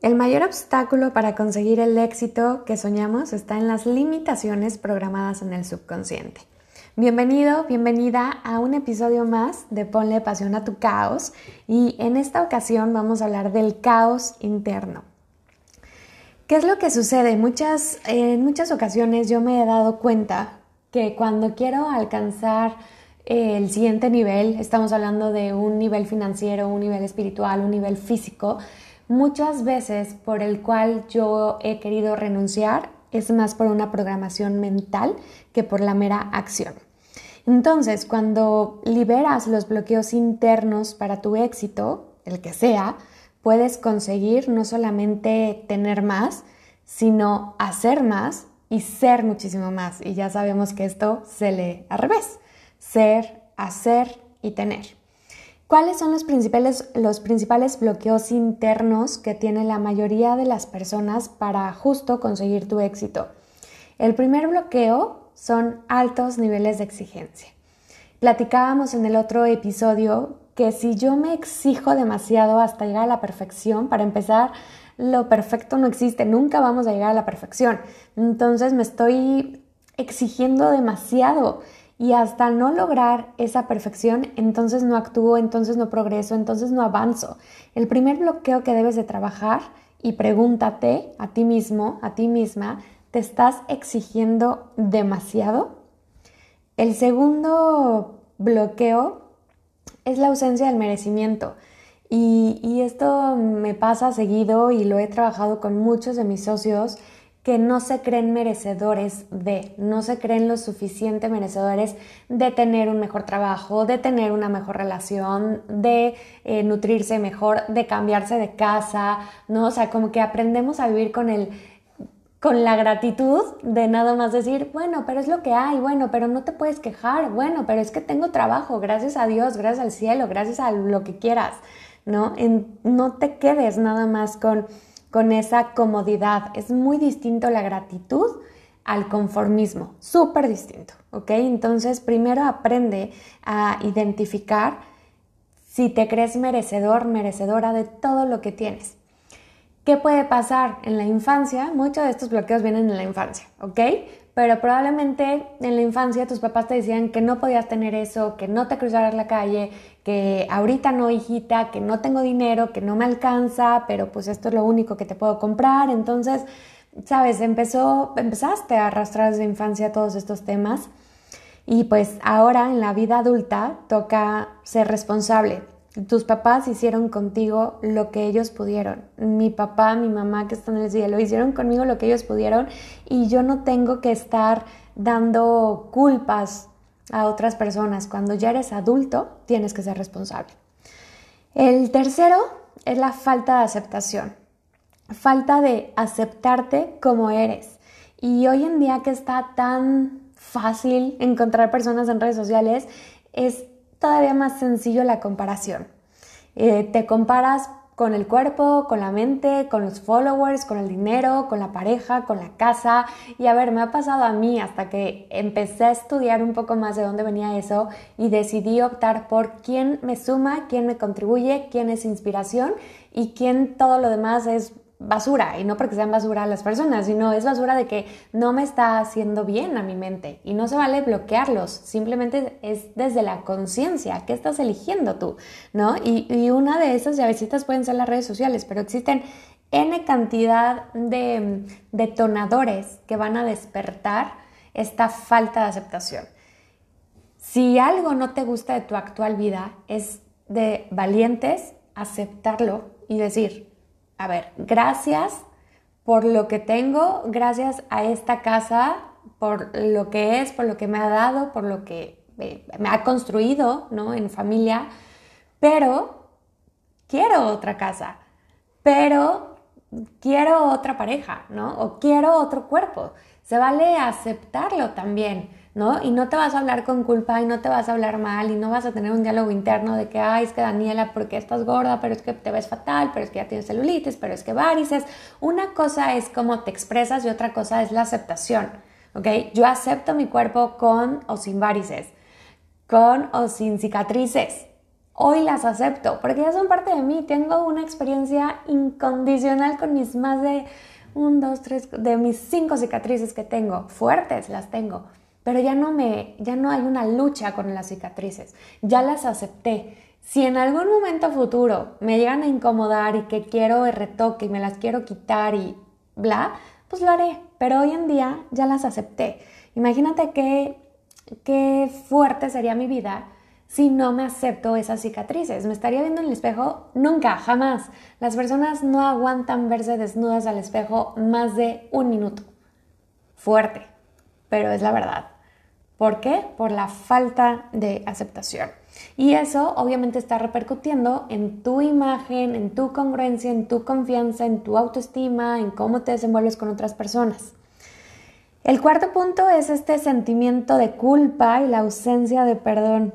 El mayor obstáculo para conseguir el éxito que soñamos está en las limitaciones programadas en el subconsciente. Bienvenido, bienvenida a un episodio más de Ponle pasión a tu caos y en esta ocasión vamos a hablar del caos interno. ¿Qué es lo que sucede? En muchas ocasiones yo me he dado cuenta que cuando quiero alcanzar el siguiente nivel, estamos hablando de un nivel financiero, un nivel espiritual, un nivel físico, muchas veces por el cual yo he querido renunciar es más por una programación mental que por la mera acción. Entonces, cuando liberas los bloqueos internos para tu éxito, el que sea, puedes conseguir no solamente tener más, sino hacer más y ser muchísimo más. Y ya sabemos que esto se lee al revés. Ser, hacer y tener. ¿Cuáles son los principales, los principales bloqueos internos que tiene la mayoría de las personas para justo conseguir tu éxito? El primer bloqueo son altos niveles de exigencia. Platicábamos en el otro episodio que si yo me exijo demasiado hasta llegar a la perfección, para empezar, lo perfecto no existe, nunca vamos a llegar a la perfección. Entonces me estoy exigiendo demasiado y hasta no lograr esa perfección, entonces no actúo, entonces no progreso, entonces no avanzo. El primer bloqueo que debes de trabajar y pregúntate a ti mismo, a ti misma, ¿te estás exigiendo demasiado? El segundo bloqueo es la ausencia del merecimiento. Y, y esto me pasa seguido y lo he trabajado con muchos de mis socios que no se creen merecedores de, no se creen lo suficiente merecedores de tener un mejor trabajo, de tener una mejor relación, de eh, nutrirse mejor, de cambiarse de casa, ¿no? O sea, como que aprendemos a vivir con el con la gratitud de nada más decir, bueno, pero es lo que hay, bueno, pero no te puedes quejar, bueno, pero es que tengo trabajo, gracias a Dios, gracias al cielo, gracias a lo que quieras, ¿no? no te quedes nada más con con esa comodidad. Es muy distinto la gratitud al conformismo, súper distinto, ¿ok? Entonces, primero aprende a identificar si te crees merecedor, merecedora de todo lo que tienes. ¿Qué puede pasar en la infancia? Muchos de estos bloqueos vienen en la infancia, ¿ok? Pero probablemente en la infancia tus papás te decían que no podías tener eso, que no te cruzaras la calle, que ahorita no, hijita, que no tengo dinero, que no me alcanza, pero pues esto es lo único que te puedo comprar. Entonces, sabes, empezó, empezaste a arrastrar desde infancia todos estos temas y pues ahora en la vida adulta toca ser responsable tus papás hicieron contigo lo que ellos pudieron. Mi papá, mi mamá que están en el cielo hicieron conmigo lo que ellos pudieron y yo no tengo que estar dando culpas a otras personas. Cuando ya eres adulto, tienes que ser responsable. El tercero es la falta de aceptación. Falta de aceptarte como eres. Y hoy en día que está tan fácil encontrar personas en redes sociales, es todavía más sencillo la comparación. Eh, te comparas con el cuerpo, con la mente, con los followers, con el dinero, con la pareja, con la casa. Y a ver, me ha pasado a mí hasta que empecé a estudiar un poco más de dónde venía eso y decidí optar por quién me suma, quién me contribuye, quién es inspiración y quién todo lo demás es basura, y no porque sean basura las personas, sino es basura de que no me está haciendo bien a mi mente y no se vale bloquearlos, simplemente es desde la conciencia, ¿qué estás eligiendo tú? ¿No? Y, una de esas llavecitas pueden ser las redes sociales, pero existen N cantidad de detonadores que van a despertar esta falta de aceptación. Si algo no te gusta de tu actual vida, es de valientes aceptarlo y decir, a ver, gracias por lo que tengo, gracias a esta casa, por lo que es, por lo que me ha dado, por lo que me ha construido, ¿no? En familia, pero quiero otra casa, pero quiero otra pareja, ¿no? O quiero otro cuerpo. Se vale aceptarlo también. ¿No? Y no te vas a hablar con culpa y no te vas a hablar mal y no vas a tener un diálogo interno de que, ay, es que Daniela, ¿por qué estás gorda? Pero es que te ves fatal, pero es que ya tienes celulitis, pero es que varices. Una cosa es cómo te expresas y otra cosa es la aceptación, ¿ok? Yo acepto mi cuerpo con o sin varices, con o sin cicatrices. hoy las acepto, porque ya son parte de mí. Tengo una experiencia incondicional con mis más de un, dos, tres, de mis cinco cicatrices que tengo, fuertes las tengo, pero ya no me, ya no hay una lucha con las cicatrices, ya las acepté. Si en algún momento futuro me llegan a incomodar y que quiero el retoque y me las quiero quitar y bla, pues lo haré, pero hoy en día ya las acepté. Imagínate qué, qué fuerte sería mi vida si no me acepto esas cicatrices. ¿Me estaría viendo en el espejo? Nunca, jamás. Las personas no aguantan verse desnudas al espejo más de un minuto. Fuerte, pero es la verdad. ¿Por qué? Por la falta de aceptación. Y eso obviamente está repercutiendo en tu imagen, en tu congruencia, en tu confianza, en tu autoestima, en cómo te desenvuelves con otras personas. El cuarto punto es este sentimiento de culpa y la ausencia de perdón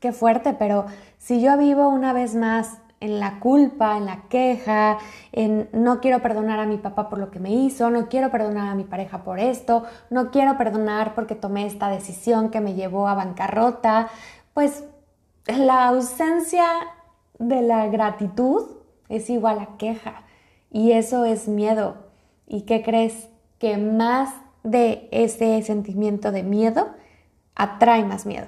qué fuerte, pero si yo vivo una vez más en la culpa, en la queja, en no quiero perdonar a mi papá por lo que me hizo, no quiero perdonar a mi pareja por esto, no quiero perdonar porque tomé esta decisión que me llevó a bancarrota, pues la ausencia de la gratitud es igual a queja y eso es miedo. ¿Y qué crees? Que más de ese sentimiento de miedo atrae más miedo.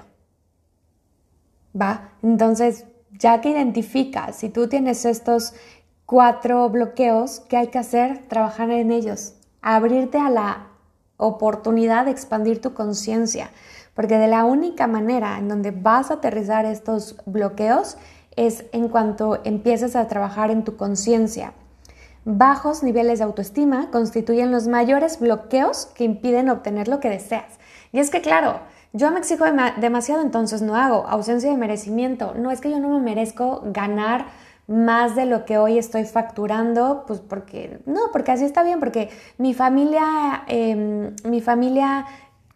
¿va? Entonces, ya que identificas, si tú tienes estos cuatro bloqueos, ¿qué hay que hacer? Trabajar en ellos, abrirte a la oportunidad de expandir tu conciencia, porque de la única manera en donde vas a aterrizar estos bloqueos es en cuanto empieces a trabajar en tu conciencia. Bajos niveles de autoestima constituyen los mayores bloqueos que impiden obtener lo que deseas. Y es que, claro, yo me exijo demasiado, entonces no hago. Ausencia de merecimiento. No es que yo no me merezco ganar más de lo que hoy estoy facturando, pues porque, no, porque así está bien, porque mi familia, em, mi familia,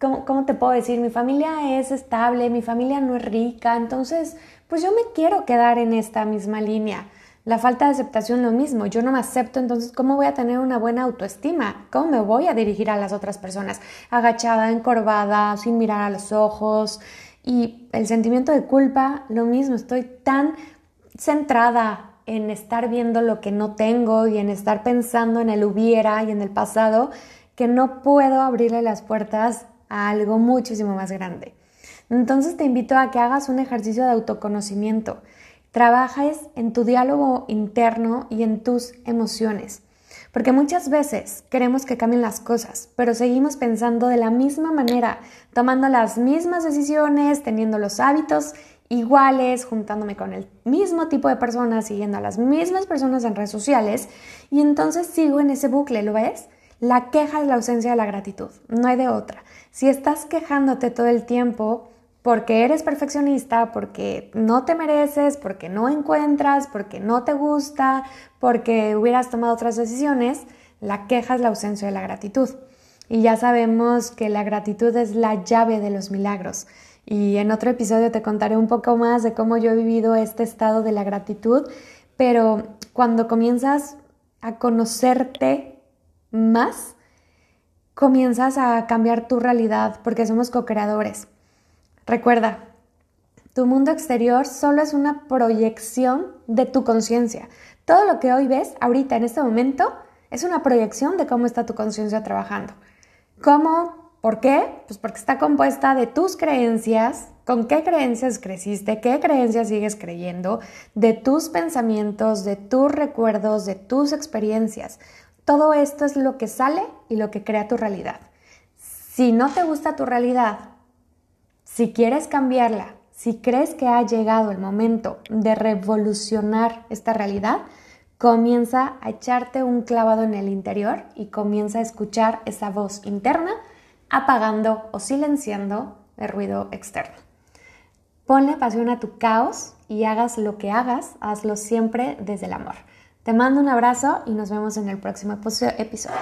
¿cómo, ¿cómo te puedo decir? Mi familia es estable, mi familia no es rica, entonces, pues yo me quiero quedar en esta misma línea. La falta de aceptación lo mismo, yo no me acepto, entonces ¿cómo voy a tener una buena autoestima? ¿Cómo me voy a dirigir a las otras personas? Agachada, encorvada, sin mirar a los ojos. Y el sentimiento de culpa, lo mismo, estoy tan centrada en estar viendo lo que no tengo y en estar pensando en el hubiera y en el pasado que no puedo abrirle las puertas a algo muchísimo más grande. Entonces te invito a que hagas un ejercicio de autoconocimiento trabajes en tu diálogo interno y en tus emociones. Porque muchas veces queremos que cambien las cosas, pero seguimos pensando de la misma manera, tomando las mismas decisiones, teniendo los hábitos iguales, juntándome con el mismo tipo de personas, siguiendo a las mismas personas en redes sociales, y entonces sigo en ese bucle, ¿lo ves? La queja es la ausencia de la gratitud, no hay de otra. Si estás quejándote todo el tiempo, porque eres perfeccionista, porque no te mereces, porque no encuentras, porque no te gusta, porque hubieras tomado otras decisiones, la queja es la ausencia de la gratitud. Y ya sabemos que la gratitud es la llave de los milagros. Y en otro episodio te contaré un poco más de cómo yo he vivido este estado de la gratitud, pero cuando comienzas a conocerte más, comienzas a cambiar tu realidad porque somos co-creadores. Recuerda, tu mundo exterior solo es una proyección de tu conciencia. Todo lo que hoy ves ahorita, en este momento, es una proyección de cómo está tu conciencia trabajando. ¿Cómo? ¿Por qué? Pues porque está compuesta de tus creencias, con qué creencias creciste, qué creencias sigues creyendo, de tus pensamientos, de tus recuerdos, de tus experiencias. Todo esto es lo que sale y lo que crea tu realidad. Si no te gusta tu realidad, si quieres cambiarla, si crees que ha llegado el momento de revolucionar esta realidad, comienza a echarte un clavado en el interior y comienza a escuchar esa voz interna apagando o silenciando el ruido externo. Ponle pasión a tu caos y hagas lo que hagas, hazlo siempre desde el amor. Te mando un abrazo y nos vemos en el próximo episodio.